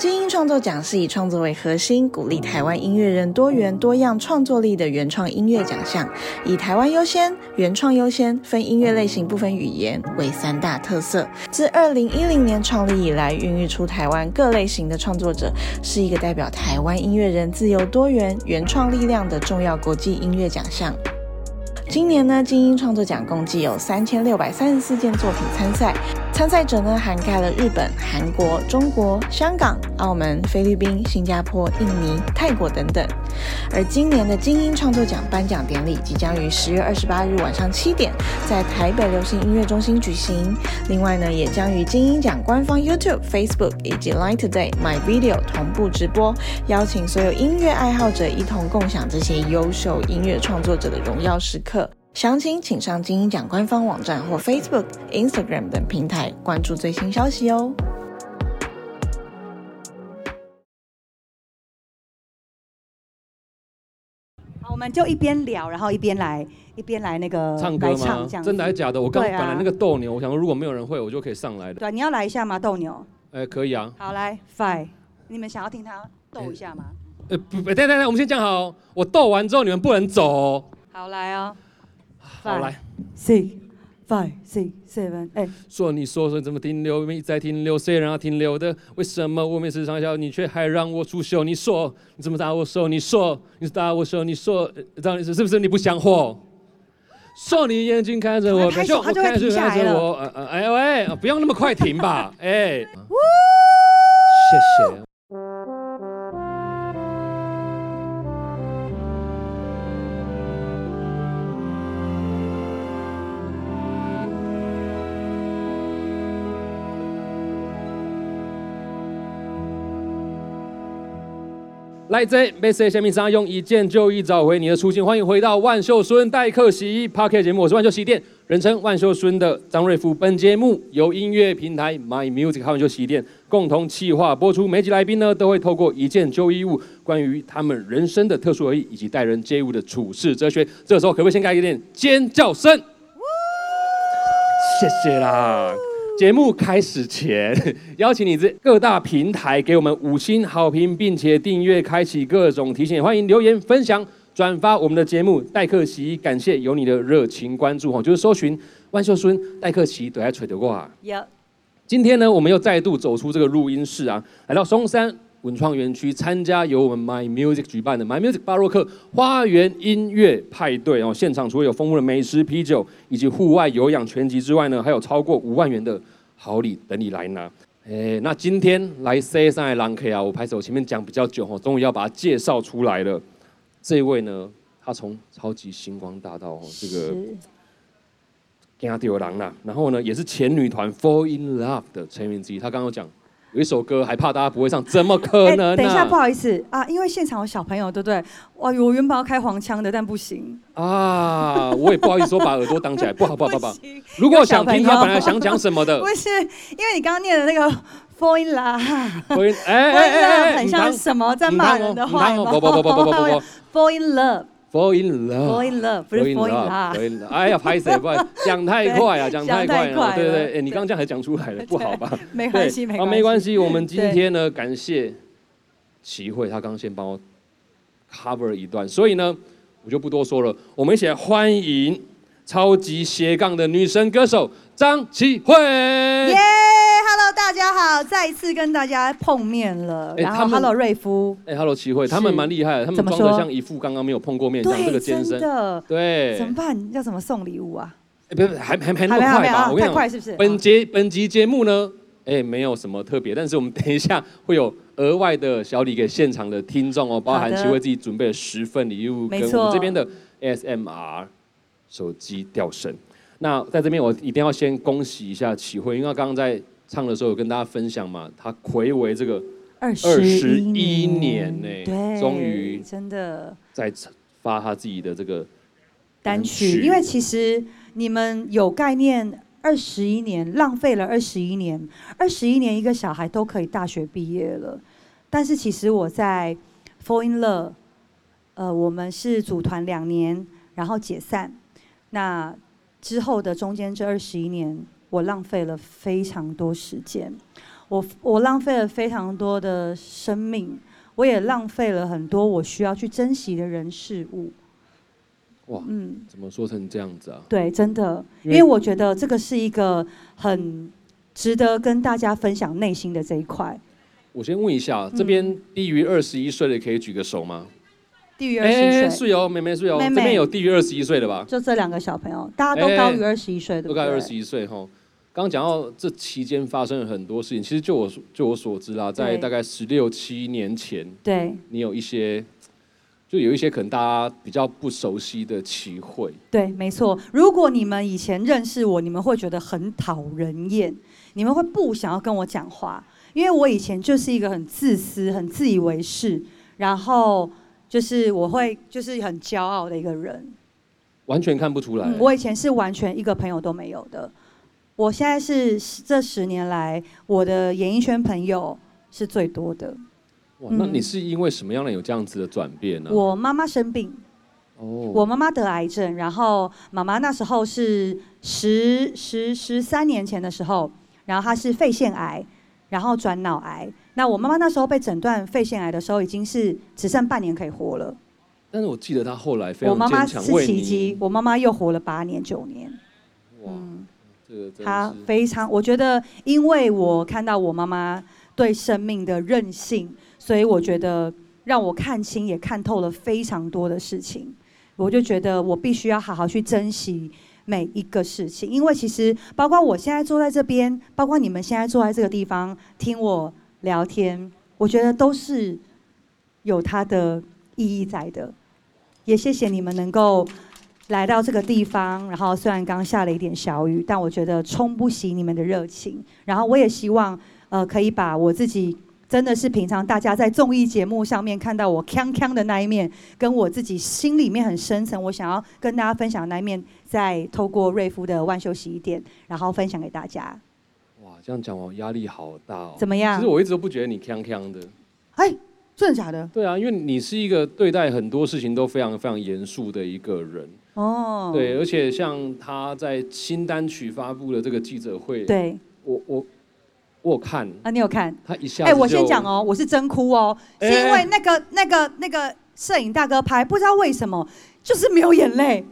精英创作奖是以创作为核心，鼓励台湾音乐人多元多样创作力的原创音乐奖项，以台湾优先、原创优先、分音乐类型不分语言为三大特色。自二零一零年创立以来，孕育出台湾各类型的创作者，是一个代表台湾音乐人自由多元、原创力量的重要国际音乐奖项。今年呢，精英创作奖共计有三千六百三十四件作品参赛，参赛者呢涵盖了日本、韩国、中国、香港、澳门、菲律宾、新加坡、印尼、泰国等等。而今年的精英创作奖颁奖典礼即将于十月二十八日晚上七点在台北流行音乐中心举行。另外呢，也将于精英奖官方 YouTube、Facebook 以及 Line Today My Video 同步直播，邀请所有音乐爱好者一同共享这些优秀音乐创作者的荣耀时刻。详情请上金鹰奖官方网站或 Facebook、Instagram 等平台关注最新消息哦。好，我们就一边聊，然后一边来一边来那个唱歌吗？真的还是假的？我刚本来那个斗牛，我想说如果没有人会，我就可以上来的。对，你要来一下吗？斗牛？哎，可以啊。好，来，Five，你们想要听他斗一下吗？呃，不，等等等，我们先讲好，我斗完之后你们不能走。好，来哦。好来，six five six seven，哎，说你说说怎么停留？一再停留，谁让他停留的？为什么我每次上校，你却还让我出糗？你说你怎么打我手？你说你打我手？你说张律师是不是你不想活？说你眼睛看着我，他就他就会停下来了。哎喂，不用那么快停吧？哎，谢谢。来这，b 谁下面上用一件就一找回你的初心。欢迎回到万秀孙代客洗衣 Park 节目，我是万秀洗衣店，人称万秀孙的张瑞福。本节目由音乐平台 My Music 和万秀洗衣店共同企划播出。每集来宾呢，都会透过一件旧衣物，关于他们人生的特殊而已，以及待人接物的处事哲学。这时候可不可以先开一点尖叫声？谢谢啦。节目开始前，邀请你在各大平台给我们五星好评，并且订阅、开启各种提醒。欢迎留言、分享、转发我们的节目。戴克奇，感谢有你的热情关注哈，就是搜寻万秀孙、戴克奇都在吹得过有。今天呢，我们又再度走出这个录音室啊，来到松山文创园区，参加由我们 My Music 举办的 My Music 巴洛克花园音乐派对哦。现场除了有丰富的美食、啤酒以及户外有氧拳击之外呢，还有超过五万元的。好礼等你来拿，哎，那今天来 C 上来狼 K 啊，我拍手前面讲比较久哈，终于要把它介绍出来了。这位呢，他从超级星光大道哦，这个跟他丢狼啦，然后呢，也是前女团 Fall in Love 的成员之一。他刚刚讲。有一首歌还怕大家不会唱，怎么可能？等一下，不好意思啊，因为现场有小朋友，对不对？哇，我原本要开黄腔的，但不行啊！我也不好意思说把耳朵挡起来，不好，不好，不好。如果想听他本来想讲什么的，不是，因为你刚刚念的那个 Fall in Love，哎哎哎，很像什么在骂人的话不不不不不不不，Fall in Love。Fall in love，Fall in love，不是 Fall in love。哎呀，拍谁？不 讲太快啊，讲太快了。对对对，你刚刚这样还讲出来了，不好吧？没关系，没关系。没关系，我们今天呢，感谢齐慧，他刚刚先帮我 cover 一段，所以呢，我就不多说了。我们一起来欢迎超级斜杠的女神歌手张齐慧。大家好，再一次跟大家碰面了。然后，Hello 瑞夫，哎，Hello 齐慧，他们蛮厉害的，他们装的像一副刚刚没有碰过面，像这个健身的，对，怎么办？要怎么送礼物啊？哎，不是，还还还那么快吧？太快是不是？本节本集节目呢，哎，没有什么特别，但是我们等一下会有额外的小礼给现场的听众哦，包含齐慧自己准备了十份礼物，跟我们这边的 SMR 手机吊绳。那在这边我一定要先恭喜一下齐慧，因为刚刚在。唱的时候有跟大家分享嘛，他魁为这个二十一年呢，终于真的在发他自己的这个单曲。因为其实你们有概念，二十一年浪费了二十一年，二十一年一个小孩都可以大学毕业了。但是其实我在 Fall in Love，呃，我们是组团两年，然后解散。那之后的中间这二十一年。我浪费了非常多时间，我我浪费了非常多的生命，我也浪费了很多我需要去珍惜的人事物。哇，嗯，怎么说成这样子啊？对，真的，因因为为我觉得这个是一个很值得跟大家分享内心的这一块。我先问一下，嗯这边低于二十一岁的可以举个手吗？低于二十一岁，是有，妹妹妹妹这边有低于二十一岁的吧？就这两个小朋友，大家都高于哎二十一岁，对不对？都该二十一岁哈。刚刚讲到这期间发生了很多事情，其实就我所就我所知啦，在大概十六七年前，对你有一些，就有一些可能大家比较不熟悉的奇会，对，没错。如果你们以前认识我，你们会觉得很讨人厌，你们会不想要跟我讲话，因为我以前就是一个很自私、很自以为是，然后就是我会就是很骄傲的一个人。完全看不出来。嗯，我以前是完全一个朋友都没有的。我现在是这十年来，我的演艺圈朋友是最多的。哇，那嗯你是因为什么样的有这样子的转变呢？我妈妈生病，哦，我妈妈得癌症，然后妈妈那时候是十十十三年前的时候，然后她是肺腺癌，然后转脑癌。那我妈妈那时候被诊断肺腺癌的时候，已经是只剩半年可以活了。但是我记得她后来非我妈妈常坚强，是为奇迹，，我妈妈又活了八年九年。哇，嗯。他非常，我觉得，因为我看到我妈妈对生命的韧性，所以我觉得让我看清也看透了非常多的事情。我就觉得我必须要好好去珍惜每一个事情，因为其实包括我现在坐在这边，包括你们现在坐在这个地方听我聊天，我觉得都是有它的意义在的。也谢谢你们能够来到这个地方，然后虽然刚下了一点小雨，但我觉得冲不熄你们的热情。然后我也希望，呃，可以把我自己真的是平常大家在综艺节目上面看到我锵锵的那一面，跟我自己心里面很深层，我想要跟大家分享的那一面，再透过瑞夫的万秀洗衣店，然后分享给大家。哇，这样讲我压力好大哦。怎么样其实我一直都不觉得你锵锵的。哎，真的假的？对啊，因为你是一个对待很多事情都非常非常严肃的一个人。哦，对，而且像他在新单曲发布的这个记者会，对，我我我有看，啊，你有看？他一下哎、我先讲，哦，我是真哭哦，是哎因为那个、那个、那个摄影大哥拍，不知道为什么就是没有眼泪，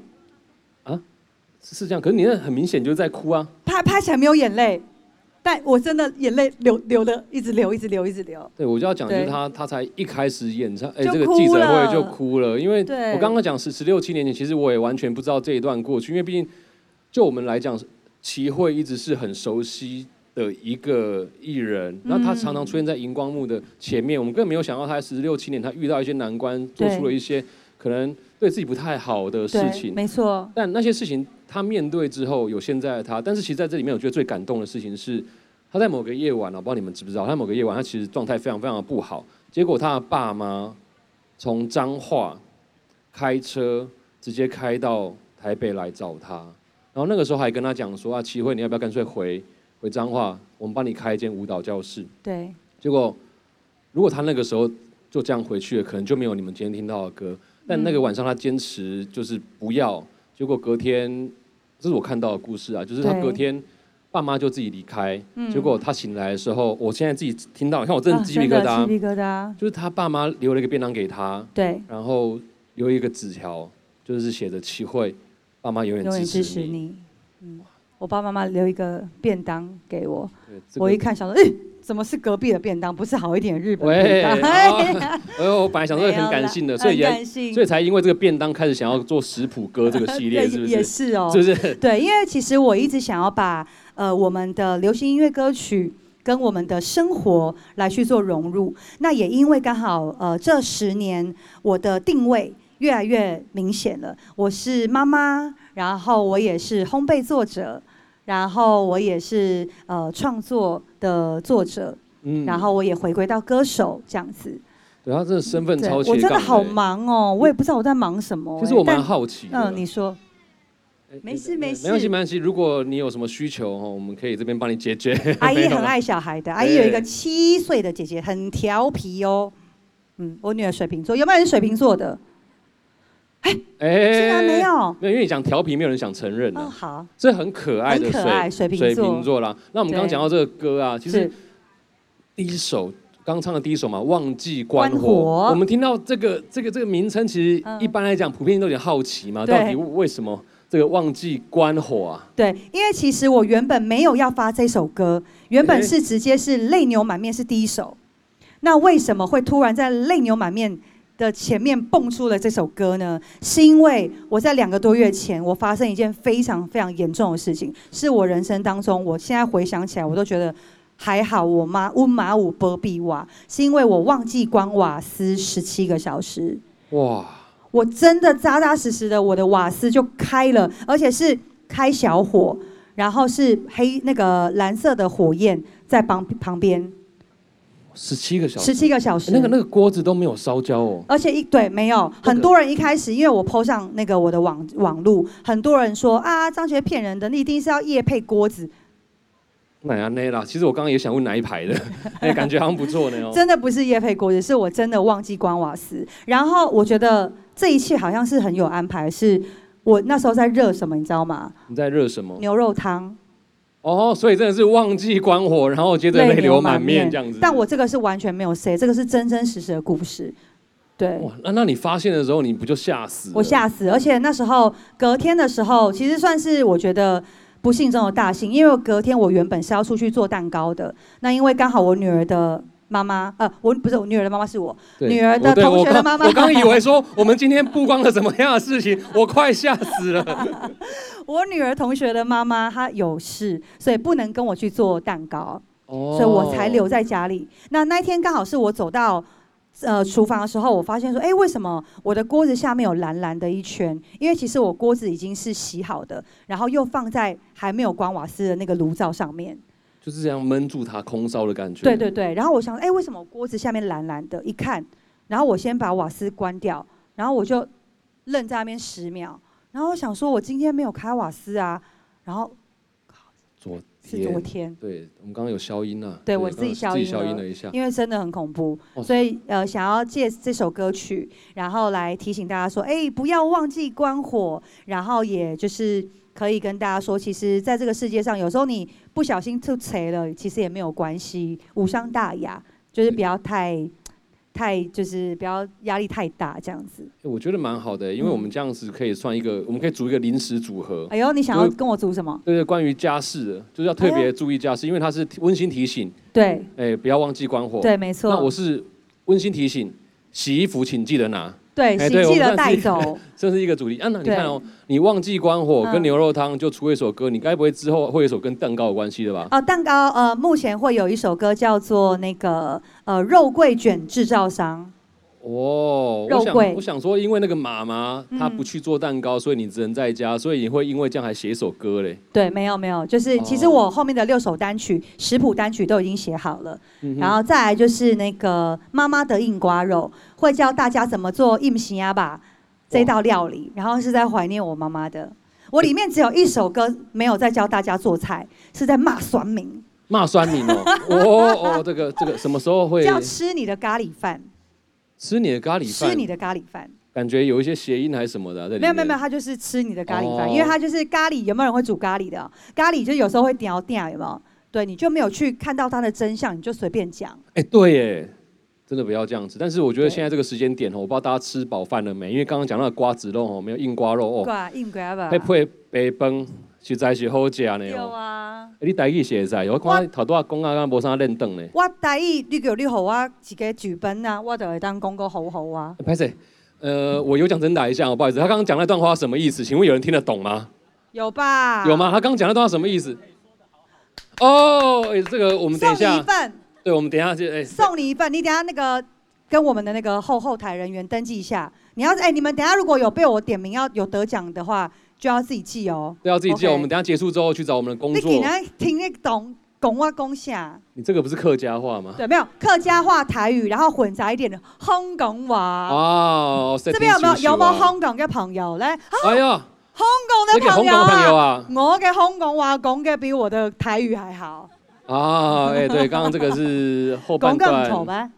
是是这样，可是你那很明显就是在哭啊。拍拍起来没有眼泪，但我真的眼泪流流的一直流，一直流，一直流。对，我就要讲，就是他，他才一开始演唱，哎，就这个记者会就哭了，因为对。我刚刚讲十十六七年前，其实我也完全不知道这一段过去，因为毕竟就我们来讲，齐慧一直是很熟悉的一个艺人，那他常常出现在荧光幕的前面，我们根本没有想到他十六七年他遇到一些难关，做出了一些可能对自己不太好的事，情，没错，但那些事情他面对之后，有现在的他。但是其实在这里面，我觉得最感动的事情是，他在某个夜晚，我不知道你们知不知道，他某个夜晚他其实状态非常非常的不好。结果他的爸妈从彰化开车直接开到台北来找他，然后那个时候还跟他讲说啊，齐慧你要不要干脆回回彰化，我们帮你开一间舞蹈教室。对，结果如果他那个时候就这样回去了，可能就没有你们今天听到的歌。但那个晚上他坚持就是不要，结果隔天，这是我看到的故事啊，就是他隔天爸妈就自己离开，嗯。结果他醒来的时候，我现在自己听到，你看我真的啊鸡皮疙瘩，鸡皮疙瘩，就是他爸妈留了一个便当给他，对，然后留一个纸条，就是写着齐慧，爸妈永远支支持你。嗯，我爸爸妈妈留一个便当给我，我一看想说，哎、怎么是隔壁的便当，不是好一点的日本便当？哎呦，我本来想说很感性的，所以也所以才因为这个便当开始想要做食谱歌这个系列，也 是不是？是哦，是不是？对，因为其实我一直想要把呃我们的流行音乐歌曲跟我们的生活来去做融入。那也因为刚好呃这十年我的定位越来越明显了，我是妈妈，然后我也是烘焙作者，然后我也是呃创作的作者，嗯然后我也回归到歌手这样子。对他这个身份对超斜杠我真的好欸。忙哦，我也不知道我在忙什么欸、其实我蛮好奇。嗯，你说哎没事哎没事没关系没关系。如果你有什么需求哦，我们可以这边帮你解决。阿姨很爱小孩的，阿姨有一个哎七岁的姐姐，很调皮哦。嗯，我女儿水瓶座，有没有人水瓶座的？哎，竟然没有。没有，因为你讲调皮，没有人想承认哦，啊。好，这很可爱的水水瓶座啦。那我们刚刚讲到这个歌啊，其实第一首刚唱的第一首嘛，忘记关火。我们听到这个这个这个名称，其实嗯一般来讲，普遍都有点好奇嘛，到底为什么这个忘记关火啊？对，因为其实我原本没有要发这首歌，原本是直接是泪流满面是第一首。那为什么会突然在泪流满面的前面蹦出了这首歌呢？是因为我在两个多月前，我发生一件非常非常严重的事情，是我人生当中，我现在回想起来，我都觉得还好，我妈温马五波比瓦，是因为我忘记关瓦斯十七个小时。哇，我真的扎扎实实的，我的瓦斯就开了，而且是开小火，然后是黑那个蓝色的火焰在旁旁边，十七个小时，十七个小时。那个那个锅子都没有烧焦哦。而且一对没有很多人一开始，因为我 PO 上那个我的网网路，很多人说啊，张学骗人的，你一定是要夜配锅子，哪样那啦？其实我刚刚也想问哪一排的，哎，感觉好像不错呢哦。真的不是夜配锅子，是我真的忘记关瓦斯。然后我觉得这一切好像是很有安排，是我那时候在热什么，你知道吗？你在热什么？牛肉汤。哦，所以真的是忘记关火，然后接着泪流满面这样子。但我这个是完全没有 say，这个是真真实实的故事。对，哇，那那你发现的时候，你不就吓死？我吓死，而且那时候隔天的时候，其实算是我觉得不幸中的大幸，因为隔天我原本是要出去做蛋糕的，那因为刚好我女儿的妈妈，呃，我不是我女儿的妈妈是我，女儿的同学的妈妈我刚以为说我们今天曝光了什么样的事情，我快吓死了。我女儿同学的妈妈她有事，所以不能跟我去做蛋糕。哦所以我才留在家里。那那一天刚好是我走到呃厨房的时候，我发现说，哎，为什么我的锅子下面有蓝蓝的一圈？因为其实我锅子已经是洗好的，然后又放在还没有关瓦斯的那个炉灶上面。就是这样闷住它空烧的感觉。对对对。然后我想，哎，为什么我锅子下面蓝蓝的？一看，然后我先把瓦斯关掉，然后我就愣在那边十秒。然后我想说，我今天没有开瓦斯啊。然后昨是天昨天，对我们刚刚有消音啊，对我自己消音自己消音了了一下。因为真的很恐怖，哦所以呃，想要借这首歌曲，然后来提醒大家说，哎，不要忘记关火，然后也就是可以跟大家说，其实在这个世界上，有时候你不小心吐贼了，其实也没有关系，无伤大雅，就是不要太。太就是不要压力太大这样子。欸我觉得蛮好的，因为我们这样子可以算一个，我们可以组一个临时组合。哎呦，你想要跟我组什么？对对，关于家事的，就是要特别注意家事，因为它是温馨提醒，对哎，不要忘记关火。对，没错那我，是温馨提醒，洗衣服请记得拿，对，请记得带走。这是一个主题。啊，那你看哦，你忘记关火嗯跟牛肉汤就出一首歌，你该不会之后会有一首跟蛋糕有关系的吧？哦，蛋糕呃，目前会有一首歌叫做那个呃肉桂卷制造商。哦，我想肉桂。我想说，因为那个妈妈她嗯不去做蛋糕，所以你只能在家，所以你会因为这样还写一首歌嘞。对，没有没有，就是其实哦我后面的六首单曲、食谱单曲都已经写好了，然后再来就是那个妈妈的硬瓜肉，会教大家怎么做硬西鸭吧这道料理，然后是在怀念我妈妈的。我里面只有一首歌没有在教大家做菜，是在骂酸民，骂酸民哦，哦哦，这个这个什么时候会要吃你的咖喱饭，吃你的咖喱饭？吃你的咖喱饭。感觉有一些谐音还是什么的、啊，在里面没有没有没有，他就是吃你的咖喱饭，哦因为他就是咖喱。有没有人会煮咖喱的？咖喱就有时候会掉掉，有没有？对，你就没有去看到它的真相，你就随便讲。哎、对耶，真的不要这样子。但是我觉得对现在这个时间点哦，我不知道大家吃饱饭了没，因为刚刚讲到的瓜子肉哦，没有硬瓜肉哦，挂硬瓜吧配？配白饭实在是好食呢有哦。啊，欸你台语写在，我看头拄仔讲啊，敢无啥认得呢。我台语你叫你和我一个剧本啊，我就会当讲个好好啊。拍谁？呃，我有奖真打一下哦，不好意思，他刚刚讲那段话什么意思？请问有人听得懂吗？有吧？有？吗？他刚刚讲那段话什么意思？哦，哎、这个我们等送你一一下，份，对，我们等一下就哎、送你一份。你等一下那个跟我们的那个后后台人员登记一下。你要哎，你们等一下如果有被我点名要有得奖的话，就要自己记哦。对，要自己记哦。我们等下结束之后去找我们的工作你给。人听得懂讲我讲下。你这个不是客家话吗？对，没有客家话、台语，然后混杂一点的香港话。哦，这边有没有有冇有？香港嘅朋友咧？哎呀，香港这个香嘅朋友港的朋友啊，啊，我嘅香港話講嘅比我的台語還好，啊，哎，對，刚刚这个是后半講得唔段錯。咩？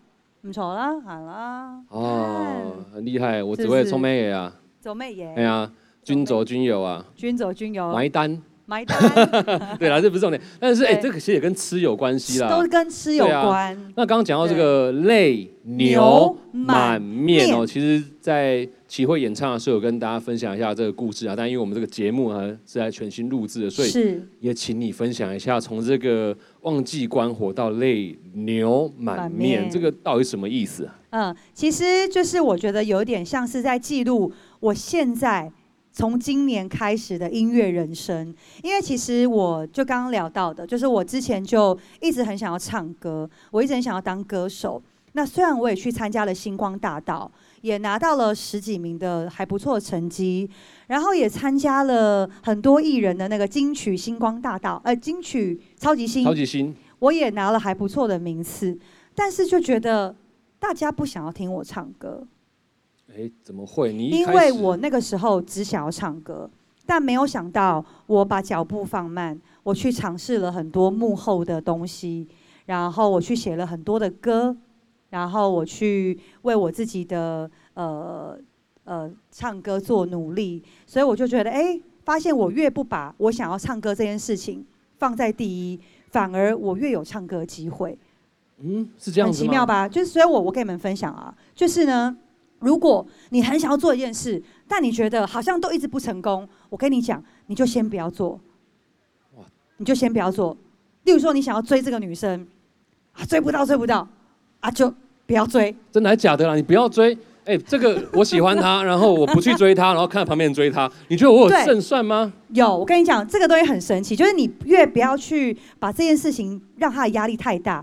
唔錯啦，係啦。哦，很厉害，我只是不是會聰明嘢啊。做咩嘢？哎呀，君走君有啊，君走君有，埋单。埋单，对啦，这不是重点。但是哎，对这个其实也跟吃有关系啦。都跟吃有关。那刚刚讲到这个泪牛牛满满面哦，面其实，在齐慧演唱的时候，有跟大家分享一下这个故事啊。但因为我们这个节目啊是在全新录制的，所以是也请你分享一下，从这个忘记关火到泪牛满满面，面这个到底什么意思啊？嗯，其实就是我觉得有点像是在记录我现在从今年开始的音乐人生，因为其实我就刚刚聊到的，就是我之前就一直很想要唱歌，我一直很想要当歌手。那虽然我也去参加了星光大道，也拿到了十几名的还不错的成绩，然后也参加了很多艺人的那个金曲星光大道，呃，金曲超级星超级星。我也拿了还不错的名次，但是就觉得大家不想要听我唱歌，哎，怎么会？你因为我那个时候只想要唱歌，但没有想到我把脚步放慢，我去尝试了很多幕后的东西，然后我去写了很多的歌，然后我去为我自己的呃呃唱歌做努力，所以我就觉得，哎，发现我越不把我想要唱歌这件事情放在第一，反而我越有唱歌机会。嗯，是这样很奇妙？吧？就是所以我我跟你们分享啊，就是呢，如果你很想要做一件事，但你觉得好像都一直不成功，我跟你讲，你就先不要做。哇你就先不要做。例如说，你想要追这个女生，啊，追不到，追不到，啊，就不要追。真的还假的啦？你不要追。哎，这个我喜欢他，然后我不去追他，然后看旁边人追他，你觉得我有胜算吗？有，我跟你讲，这个东西很神奇，就是你越不要去把这件事情让他的压力太大，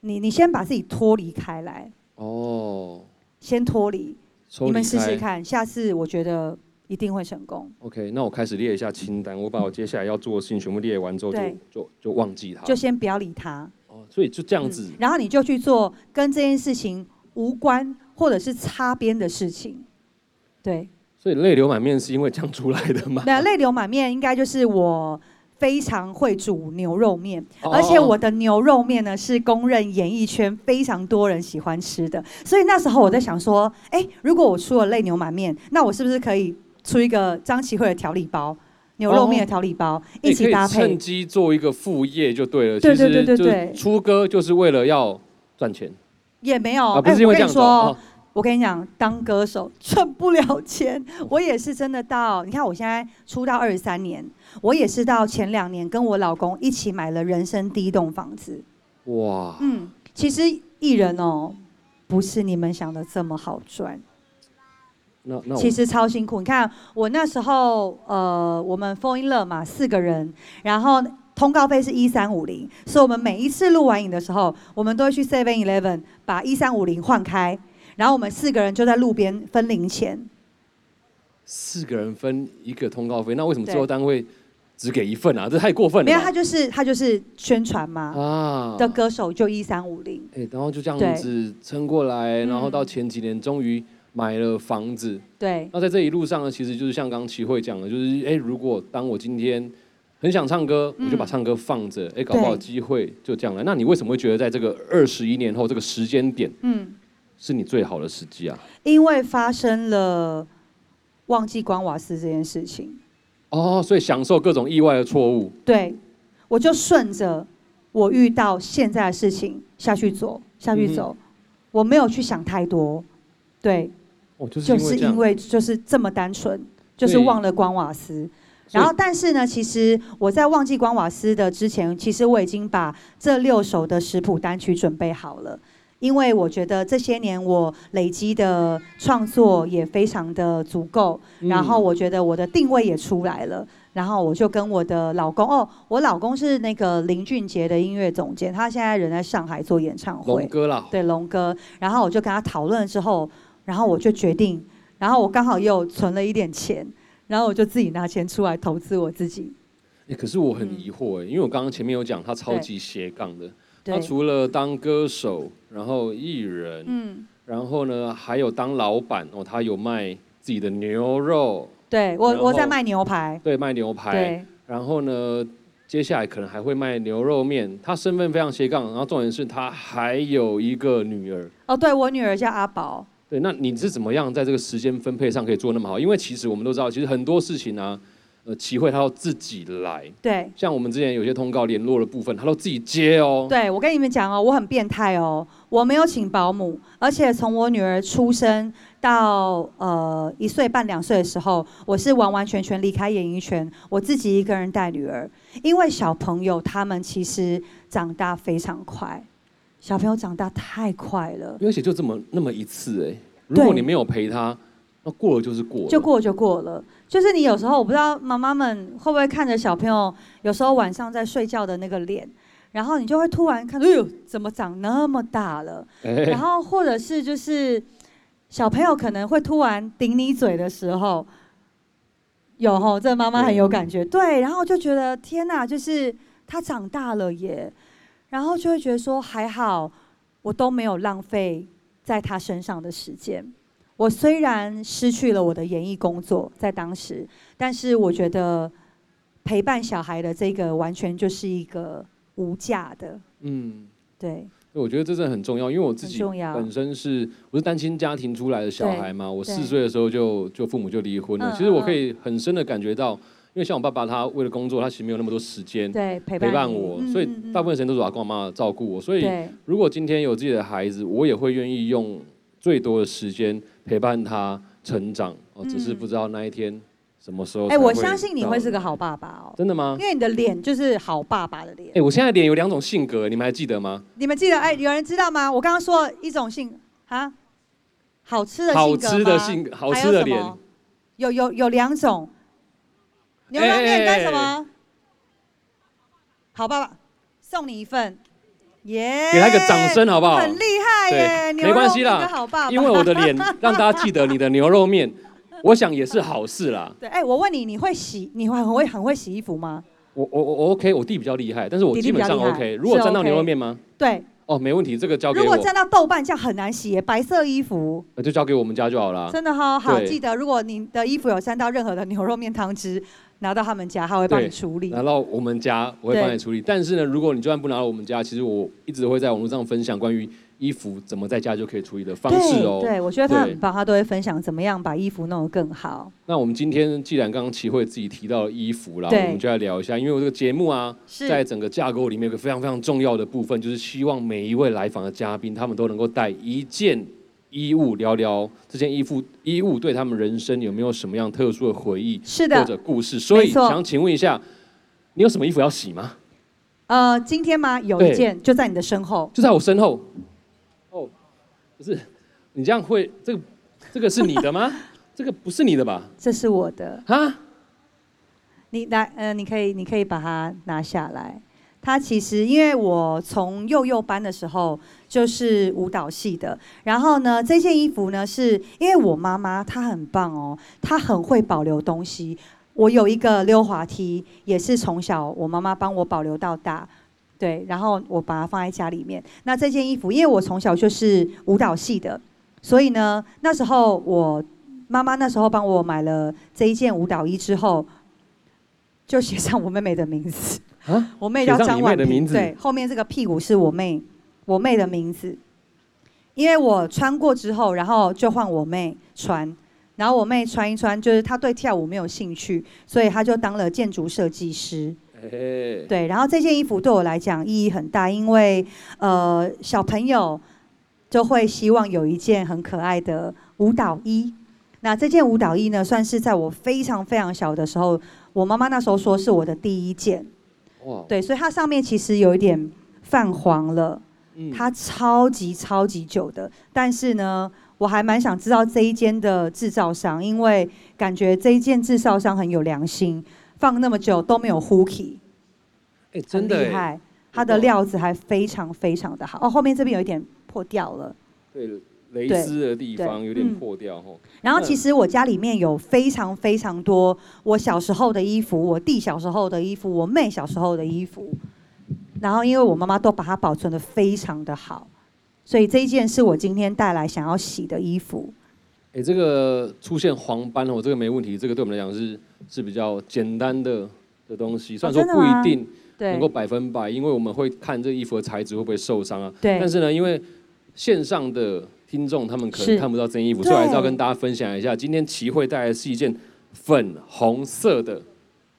你你先把自己脱离开来，哦，先脱离，抽你们。试试看，下次我觉得一定会成功。OK，那我开始列一下清单，我把我接下来要做的事情全部列完之后就，对就就忘记它。就先不要理他，哦，所以就这样子嗯，然后你就去做跟这件事情无关或者是擦边的事情。对，所以泪流满面是因为这样出来的吗？那泪流满面应该就是我非常会煮牛肉面，哦而且我的牛肉面呢是公认演艺圈非常多人喜欢吃的，所以那时候我在想说，哎，如果我出了泪牛满面，那我是不是可以出一个张琪慧的调理包？牛肉面的调理包、一起搭配趁，机做一个副业就对了。对对对对对出歌就是为了要赚钱也没有，啊，不哎是因为这样说哦。我跟你讲，当歌手赚不了钱，我也是真的到，你看我现在出道二十三年，我也是到前两年跟我老公一起买了人生第一栋房子。哇，嗯，其实艺人哦，不是你们想的这么好赚，那那其实超辛苦。你看我那时候，呃，我们 o in love 嘛，四个人，然后。通告费是一三五零，所以我们每一次录完影的时候，我们都会去 Seven Eleven 把一三五零换开，然后我们四个人就在路边分零钱。四个人分一个通告费，那为什么对制作单位只给一份啊？这太过分了吧。没有，他就是他就是宣传嘛，啊的歌手就一三五零，哎，然后就这样子撑过来，然后嗯到前几年终于买了房子。对那在这一路上呢，其实就是像刚刚齐慧讲的，就是哎，如果当我今天很想唱歌，我就把嗯唱歌放着，哎，搞不好对机会就这样来。那你为什么会觉得在这个二十一年后这个时间点嗯，是你最好的时机啊？因为发生了忘记关瓦斯这件事情，哦，所以享受各种意外的错误。对，我就顺着我遇到现在的事情下去走，下去走，我没有去想太多，对，哦，就是因为就是这么单纯，就是忘了关瓦斯。然后，但是呢，其实我在忘记关瓦斯的之前，其实我已经把这六首的食谱单曲准备好了，因为我觉得这些年我累积的创作也非常的足够，然后嗯我觉得我的定位也出来了，然后我就跟我的老公，哦，我老公是那个林俊杰的音乐总监，他现在人在上海做演唱会，龙哥啦，对龙哥，然后我就跟他讨论之后，然后我就决定，然后我刚好又存了一点钱，然后我就自己拿钱出来投资我自己。欸可是我很嗯。疑惑哎，因为我刚刚前面有讲他超级斜杠的，他，除了当歌手，然后艺人，嗯，然后呢还有当老板哦，他有卖自己的牛肉，对我我在卖牛排，对，卖牛排，对。然后呢接下来可能还会卖牛肉面，他身份非常斜杠，然后重点是他还有一个女儿。哦，对我女儿叫阿宝，对，那你是怎么样在这个时间分配上可以做那么好？因为其实我们都知道，其实很多事情啊，呃齐慧她要自己来，对。像我们之前有些通告联络的部分，她都自己接哦。对，我跟你们讲哦，我很变态哦，我没有请保姆，而且从我女儿出生到呃一岁半两岁的时候，我是完完全全离开演艺圈，我自己一个人带女儿，因为小朋友他们其实长大非常快，小朋友长大太快了。而且就这么那么一次哎，如果你没有陪她，那过了就是过了。就过就过了。就是你有时候我不知道妈妈们会不会看着小朋友，有时候晚上在睡觉的那个脸，然后你就会突然看，哎呦，怎么长那么大了？哎然后或者是就是小朋友可能会突然顶你嘴的时候，有吼，这妈妈很有感觉，对，然后就觉得天哪，就是他长大了耶，然后就会觉得说还好，我都没有浪费在他身上的时间。我虽然失去了我的演艺工作，在当时，但是我觉得陪伴小孩的这个完全就是一个无价的，嗯。对，我觉得这真的很重要，因为我自己本身是我是单亲家庭出来的小孩嘛，我四岁的时候就就父母就离婚了。嗯其实我可以很深的感觉到，因为像我爸爸他为了工作，他其实没有那么多时间对，陪伴我，所以大部分时间都是我阿公阿妈照顾我。所以如果今天有自己的孩子，我也会愿意用最多的时间陪伴他成长。哦，只是嗯不知道那一天什么时候。哎、我相信你会是个好爸爸哦，真的吗因？为你的脸就是好爸爸的脸。哎，我现在脸有两种性格，你们还记得吗？你们记得哎、有人知道吗？我刚刚说一种性啊，好吃的性好吃的性格，好吃的脸。有有有有两种，牛肉面干什么？好爸爸，送你一份，耶、给他一个掌声好不好？很厉害耶，没关系啦好爸爸。因为我的脸让大家记得你的牛肉面，我想也是好事啦。对，哎、我问你，你会洗，你会很会很会洗衣服吗？我我我我 OK，我弟比较厉害，但是我基本上 OK。如果沾到牛肉面吗？对，哦，没问题，这个交给我，如果沾到豆瓣酱很难洗，白色衣服。那就交给我们家就好了。真的哈、好，对记得如果你的衣服有沾到任何的牛肉面汤汁，拿到他们家，他会帮你对处理。拿到我们家，我会对帮你处理。但是呢，如果你就算不拿到我们家，其实我一直会在网络上分享关于衣服怎么在家就可以处理的方式哦。对，对我觉得他对很棒，他都会分享怎么样把衣服弄得更好。那我们今天既然刚刚齐慧自己提到了衣服啦，对我们就来聊一下，因为我这个节目啊，是在整个架构里面有个非常非常重要的部分，就是希望每一位来访的嘉宾，他们都能够带一件衣物，聊聊这件衣服衣物对他们人生有没有什么样特殊的回忆或是的，或者故事。所以想请问一下，你有什么衣服要洗吗？呃，今天吗？有一件就在你的身后，就在我身后。哦，不是，你这样会这个这个是你的吗？这个不是你的吧？这是我的。啊？你来，呃，你可以，你可以把它拿下来。它其实因为我从幼幼班的时候就是舞蹈系的，然后呢，这件衣服呢是因为我妈妈她很棒哦，她很会保留东西。我有一个溜滑梯，也是从小我妈妈帮我保留到大，对，然后我把它放在家里面。那这件衣服，因为我从小就是舞蹈系的，所以呢，那时候我妈妈那时候帮我买了这一件舞蹈衣之后，就写上我妹妹的名字。啊？我妹叫张婉萍，的名字对，后面这个屁股是我妹，我妹的名字。因为我穿过之后，然后就换我妹穿，然后我妹穿一穿，就是她对跳舞没有兴趣，所以她就当了建筑设计师。哎，对，然后这件衣服对我来讲意义很大，因为呃小朋友就会希望有一件很可爱的舞蹈衣。那这件舞蹈衣呢，算是在我非常非常小的时候，我妈妈那时候说是我的第一件。哇，对，所以它上面其实有一点泛黄了，嗯它超级超级久的。但是呢，我还蛮想知道这一间的制造商，因为感觉这一件制造商很有良心，放那么久都没有 hooky，哎，真的哎，厉害。它的料子还非常非常的好。哦，后面这边有一点破掉了。对，蕾丝的地方有点嗯破掉吼。然后嗯其实我家里面有非常非常多我小时候的衣服，我弟小时候的衣服，我妹小时候的衣服。然后因为我妈妈都把它保存的非常的好，所以这一件是我今天带来想要洗的衣服。哎，这个出现黄斑哦，这个没问题，这个对我们来讲是是比较简单的的东西，虽然说不一定能够百分百，因为我们会看这衣服的材质会不会受伤啊。对但是呢，因为线上的听众他们可能看不到这件衣服，所以还是要跟大家分享一下，今天齐慧带来的是一件粉红色的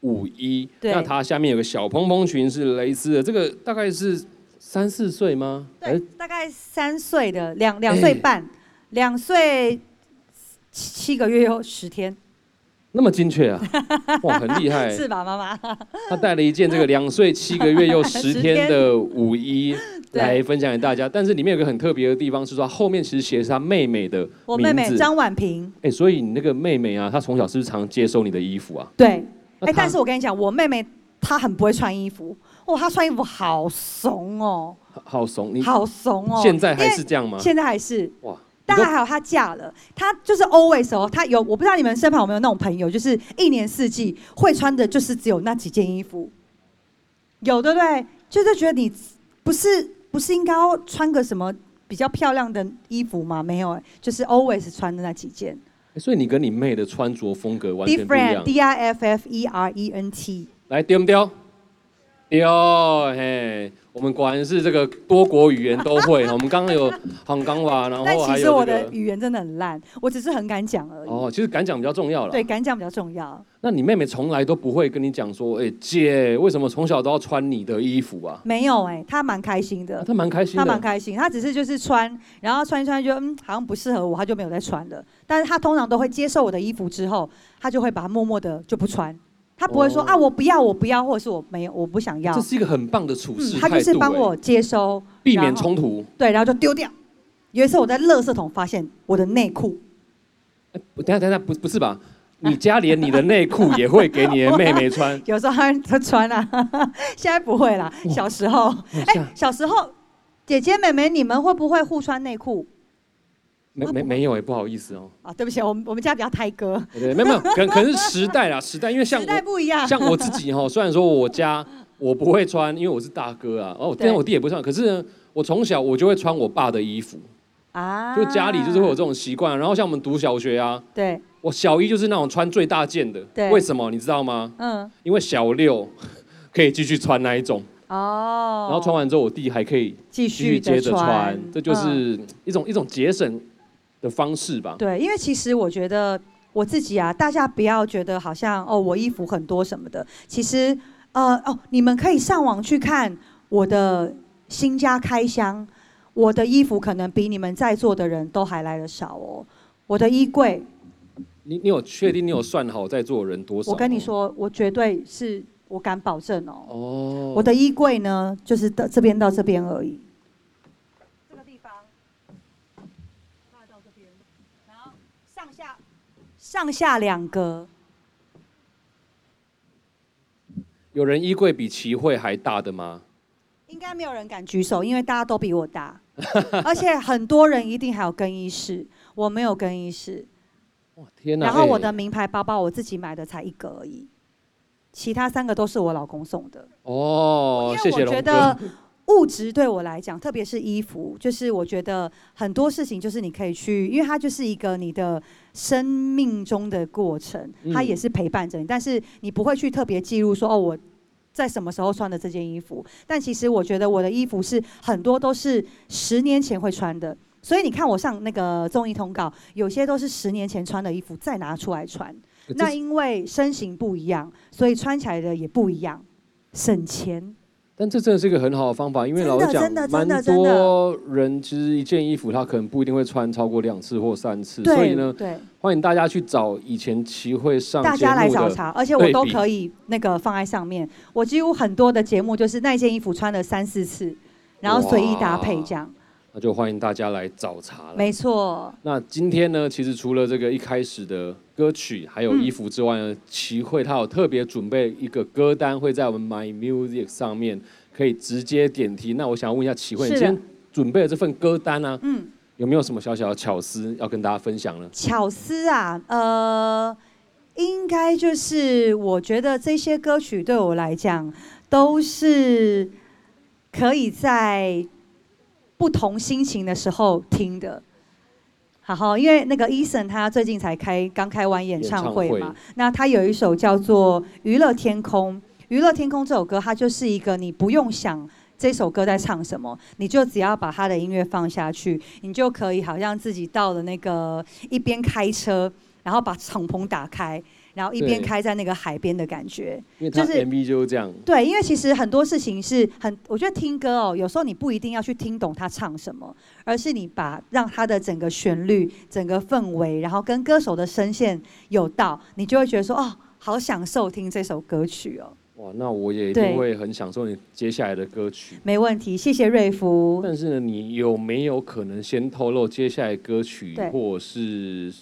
舞衣，那它下面有个小蓬蓬裙是蕾丝的，这个大概是三四岁吗？对是，大概三岁的两两岁哎。半，两岁七七个月又十天，那么精确啊？哇，很厉害！是吧，妈妈？她带了一件这个两岁七个月又十十天的舞衣。对来分享给大家，但是里面有个很特别的地方是说，它后面其实写的是他妹妹的我妹妹张婉平，哎，所以你那个妹妹啊，她从小是不是常接收你的衣服啊？对，哎，但是我跟你讲，我妹妹她很不会穿衣服，哦，她穿衣服好怂哦，好好怂，你好怂哦。现在还是这样吗？现在还是，哇，但还好她嫁了，她就是 always 哦，她有我不知道你们身旁有没有那种朋友，就是一年四季会穿的，就是只有那几件衣服，有对不对？就是觉得你不是不是应该要穿个什么比较漂亮的衣服吗？没有，哎，就是 always 穿的那几件哎所以你跟你妹的穿着风格完全不一，different 样。D I F F E R E N T。来，丢不丢？丢，嘿，我们果然是这个多国语言都会。我们刚刚有杭港话，然但后还其实我的。语言真的很烂，我只是很敢讲而已。哦，其实敢讲比较重要了。对，。敢讲比较重要。那你妹妹从来都不会跟你讲说，哎、姐，为什么从小都要穿你的衣服啊？没有哎、她蛮开心啊的，她蛮开心的。她蛮开心，她只是就是穿，然后穿一穿就嗯好像不适合我，她就没有再穿了。但是她通常都会接受我的衣服之后，她就会把它默默的就不穿，她不会说、哦啊我不要我不要，或者是我没有我不想要这，是一个很棒的处事嗯，态度、她就是帮哎我接收，避免冲突。对，然后就丢掉。有一次我在垃圾桶发现我的内裤，哎、等下等下，不不是吧？你家连你的内裤也会给你的妹妹穿？有时候她她穿啊，现在不会啦，小时候。哎、哎，小时候，姐姐妹妹，你们会不会互穿内裤没没没有哎、不好意思哦。啊？对不起，我们我们家比较胎哥，对对，没有没有，可能可能是时代啦，时代，因为像时代我不一样。像我自己哈，虽然说我家我不会穿，因为我是大哥啊，哦，对但我弟也不会穿，可是呢，我从小我就会穿我爸的衣服，啊就家里就是会有这种习惯。然后像我们读小学啊，对，我小一就是那种穿最大件的，对为什么你知道吗？嗯，因为小六 可以继续穿那一种，哦，然后穿完之后我弟还可以继继续接着穿，这就嗯是一种一种节省的方式吧。对，因为其实我觉得我自己啊，大家不要觉得好像哦，我衣服很多什么的，其实呃哦，你们可以上网去看我的新家开箱，我的衣服可能比你们在座的人都还来的少哦。我的衣柜，你你有确定你有算好在座的人多少？我跟你，说，我绝对是我敢保证哦。哦，我的衣柜呢，就是到这边到这边而已。这个地方，大概到这边，然后上下上下两格，有人衣柜比齐慧还大的吗？应该没有人敢举手，因为大家都比我大，而且很多人一定还有更衣室，我没有更衣室。哇，天哪！然后我哎的名牌包包我自己买的才一个而已，其他三个都是我老公送的。哦，谢因为我谢龙哥。觉得物质对我来讲，特别是衣服，就是我觉得很多事情就是你可以去，因为它就是一个你的生命中的过程，它嗯也是陪伴着你，但是你不会去特别记录说哦我。在什么时候穿的这件衣服？但其实我觉得我的衣服是很多都是十年前会穿的，所以你看我上那个综艺通告，有些都是十年前穿的衣服再拿出来穿。那因为身形不一样，所以穿起来的也不一样，省钱。但这真的是一个很好的方法，因为老实讲蛮多人其实一件衣服他可能不一定会穿超过两次或三次，所以呢，对，欢迎大家去找以前齐会上大家来，找茬，而且我都可以那个放在上面。我几乎很多的节目就是那件衣服穿了三四次，然后随意搭配这样。那就欢迎大家来找茬了。没错，那今天呢，其实除了这个一开始的歌曲还有衣服之外呢，齐慧她有特别准备一个歌单，会在我们 My Music 上面可以直接点题。那我想问一下齐慧，你今天准备的这份歌单呢、嗯，有没有什么小小的巧思要跟大家分享呢？巧思啊，呃，应该就是我觉得这些歌曲对我来讲都是可以在不同心情的时候听的。好好，因为那个 Eason 他最近才开刚开完演唱会嘛那他有一首叫做《娱乐天空》。《娱乐天空》这首歌，它就是一个你不用想这首歌在唱什么，你就只要把他的音乐放下去，你就可以好像自己到了那个一边开车，然后把敞篷打开，然然后一边对开在那个海边的感觉。因为他就是 MV 就是这样。对，因为其实很多事情是很，我觉得听歌哦，有时候你不一定要去听懂他唱什么，而是你把让他的整个旋律、整个氛围，然后跟歌手的声线有到，你就会觉得说哦，好享受听这首歌曲哦。哇，那我也一定会很享受你接下来的歌曲。没问题，谢谢瑞福。但是呢，你有没有可能先透露接下来歌曲或是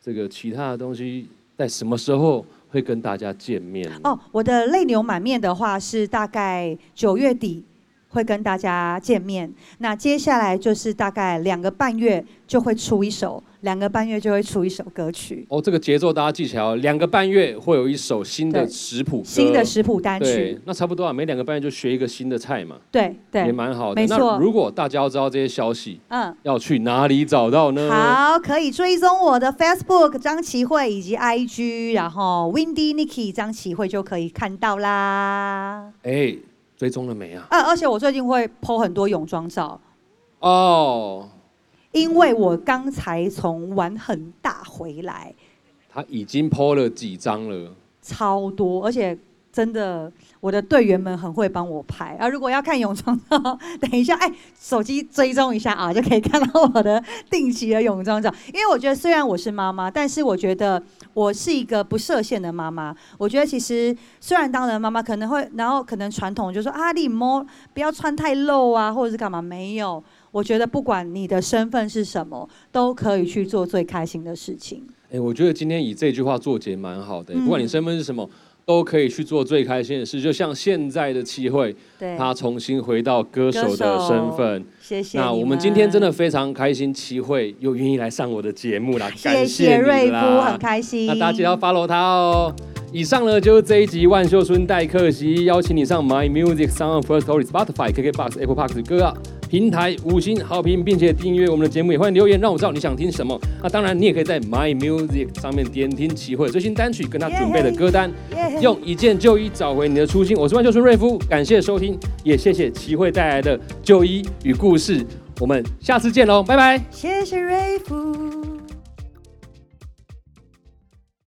这个其他的东西，在什么时候会跟大家见面？哦，我的泪流满面的话是大概九月底会跟大家见面，那接下来就是大概两个半月就会出一首，两个半月就会出一首歌曲，哦，这个节奏大家记起来哦，两个半月会有一首新的食谱，新的食谱单曲，，那差不多啊，每两个半月就学一个新的菜嘛，对对也对，蛮好的。没错那如果大家要知道这些消息，嗯。要去哪里找到呢？好，可以追踪我的 Facebook 张琪慧以及 IG，然后 Windy Nikki 张琪慧就可以看到啦。哎，追踪了没啊？啊，而且我最近会 PO 很多泳装照，哦，因为我刚才从玩很大回来，他已经 PO 了几张了。超多，而且真的我的队员们很会帮我拍啊。如果要看泳装照，等一下，哎，手机追踪一下啊，就可以看到我的定期的泳装照。因为我觉得虽然我是妈妈，但是我觉得我是一个不设限的妈妈。我觉得其实虽然当了妈妈可能会，然后可能传统就说啊，你摸不要穿太露啊，或者是干嘛，没有。我觉得不管你的身份是什么，都可以去做最开心的事情。哎，我觉得今天以这句话做结蛮好的，嗯不管你身份是什么，都可以去做最开心的事。就像现在的契慧，对，他重新回到歌手的身份。谢谢。那我们今天真的。非常开心，契慧又愿意来上我的节目啦，谢感谢瑞夫，啦很开心。那大家记得要 follow 他哦。以上呢就是这一集万秀春代客席，邀请你上 My Music、Sound First Story、Spotify、KKBox、Apple Park 各个平台五星好评，并且订阅我们的节目，也欢迎留言让我知道你想听什么。那当然，你也可以在 My Music 上面点听齐慧最新单曲跟他准备的歌单，耶用一件旧衣找回你的初心。我是万秀春瑞夫，感谢收听，也谢谢齐慧带来的旧衣与故事。我们下次见喽，拜拜。谢谢瑞夫。